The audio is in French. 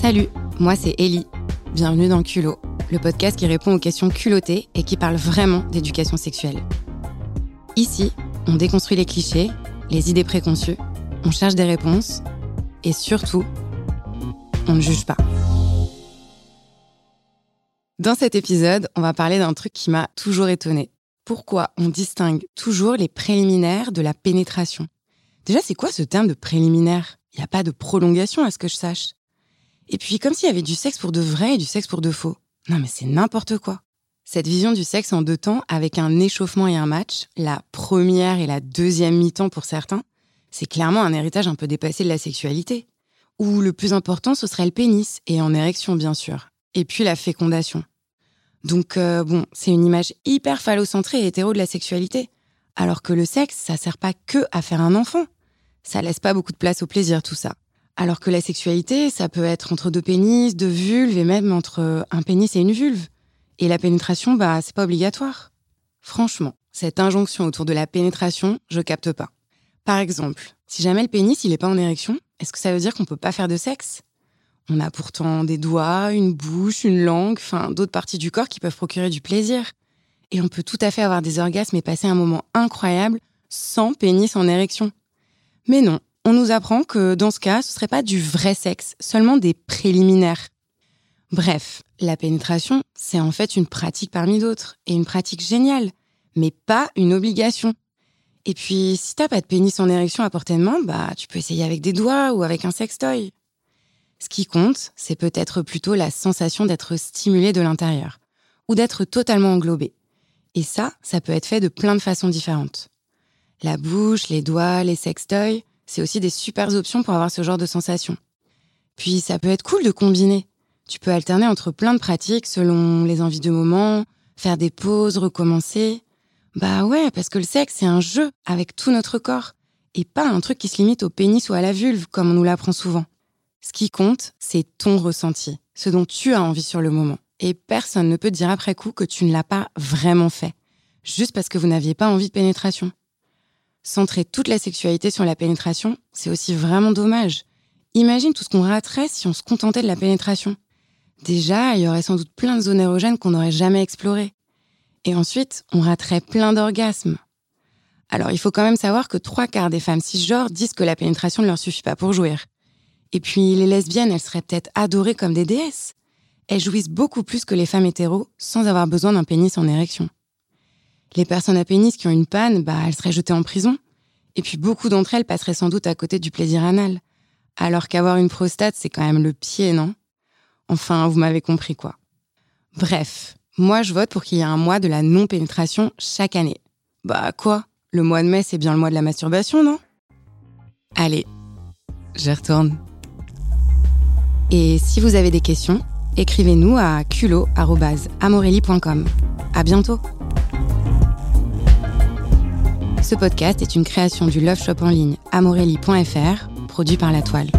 Salut, moi c'est Ellie. Bienvenue dans Culot, le podcast qui répond aux questions culottées et qui parle vraiment d'éducation sexuelle. Ici, on déconstruit les clichés, les idées préconçues, on cherche des réponses et surtout, on ne juge pas. Dans cet épisode, on va parler d'un truc qui m'a toujours étonné. Pourquoi on distingue toujours les préliminaires de la pénétration? Déjà, c'est quoi ce terme de préliminaire? Il n'y a pas de prolongation à ce que je sache. Et puis, comme s'il y avait du sexe pour de vrai et du sexe pour de faux. Non, mais c'est n'importe quoi. Cette vision du sexe en deux temps, avec un échauffement et un match, la première et la deuxième mi-temps pour certains, c'est clairement un héritage un peu dépassé de la sexualité. Où le plus important, ce serait le pénis, et en érection bien sûr. Et puis la fécondation. Donc euh, bon, c'est une image hyper phallocentrée et hétéro de la sexualité. Alors que le sexe, ça sert pas que à faire un enfant. Ça laisse pas beaucoup de place au plaisir, tout ça. Alors que la sexualité, ça peut être entre deux pénis, deux vulves et même entre un pénis et une vulve. Et la pénétration, bah, c'est pas obligatoire. Franchement, cette injonction autour de la pénétration, je capte pas. Par exemple, si jamais le pénis, il est pas en érection, est-ce que ça veut dire qu'on peut pas faire de sexe? On a pourtant des doigts, une bouche, une langue, enfin, d'autres parties du corps qui peuvent procurer du plaisir. Et on peut tout à fait avoir des orgasmes et passer un moment incroyable sans pénis en érection. Mais non, on nous apprend que dans ce cas, ce serait pas du vrai sexe, seulement des préliminaires. Bref, la pénétration, c'est en fait une pratique parmi d'autres, et une pratique géniale, mais pas une obligation. Et puis, si t'as pas de pénis en érection à portée de main, bah, tu peux essayer avec des doigts ou avec un sextoy. Ce qui compte, c'est peut-être plutôt la sensation d'être stimulé de l'intérieur, ou d'être totalement englobé. Et ça, ça peut être fait de plein de façons différentes. La bouche, les doigts, les sextoys, c'est aussi des super options pour avoir ce genre de sensation. Puis ça peut être cool de combiner. Tu peux alterner entre plein de pratiques selon les envies du moment, faire des pauses, recommencer. Bah ouais, parce que le sexe, c'est un jeu avec tout notre corps, et pas un truc qui se limite au pénis ou à la vulve, comme on nous l'apprend souvent. Ce qui compte, c'est ton ressenti, ce dont tu as envie sur le moment. Et personne ne peut dire après coup que tu ne l'as pas vraiment fait, juste parce que vous n'aviez pas envie de pénétration. Centrer toute la sexualité sur la pénétration, c'est aussi vraiment dommage. Imagine tout ce qu'on raterait si on se contentait de la pénétration. Déjà, il y aurait sans doute plein de zones érogènes qu'on n'aurait jamais explorées. Et ensuite, on raterait plein d'orgasmes. Alors, il faut quand même savoir que trois quarts des femmes cisgenres disent que la pénétration ne leur suffit pas pour jouir. Et puis, les lesbiennes, elles seraient peut-être adorées comme des déesses. Elles jouissent beaucoup plus que les femmes hétéros sans avoir besoin d'un pénis en érection. Les personnes à pénis qui ont une panne, bah, elles seraient jetées en prison. Et puis beaucoup d'entre elles passeraient sans doute à côté du plaisir anal. Alors qu'avoir une prostate, c'est quand même le pied, non? Enfin, vous m'avez compris quoi. Bref, moi je vote pour qu'il y ait un mois de la non-pénétration chaque année. Bah quoi? Le mois de mai, c'est bien le mois de la masturbation, non? Allez, je retourne. Et si vous avez des questions, écrivez-nous à culot.amorelli.com. À bientôt ce podcast est une création du love shop en ligne amorelli.fr, produit par La Toile.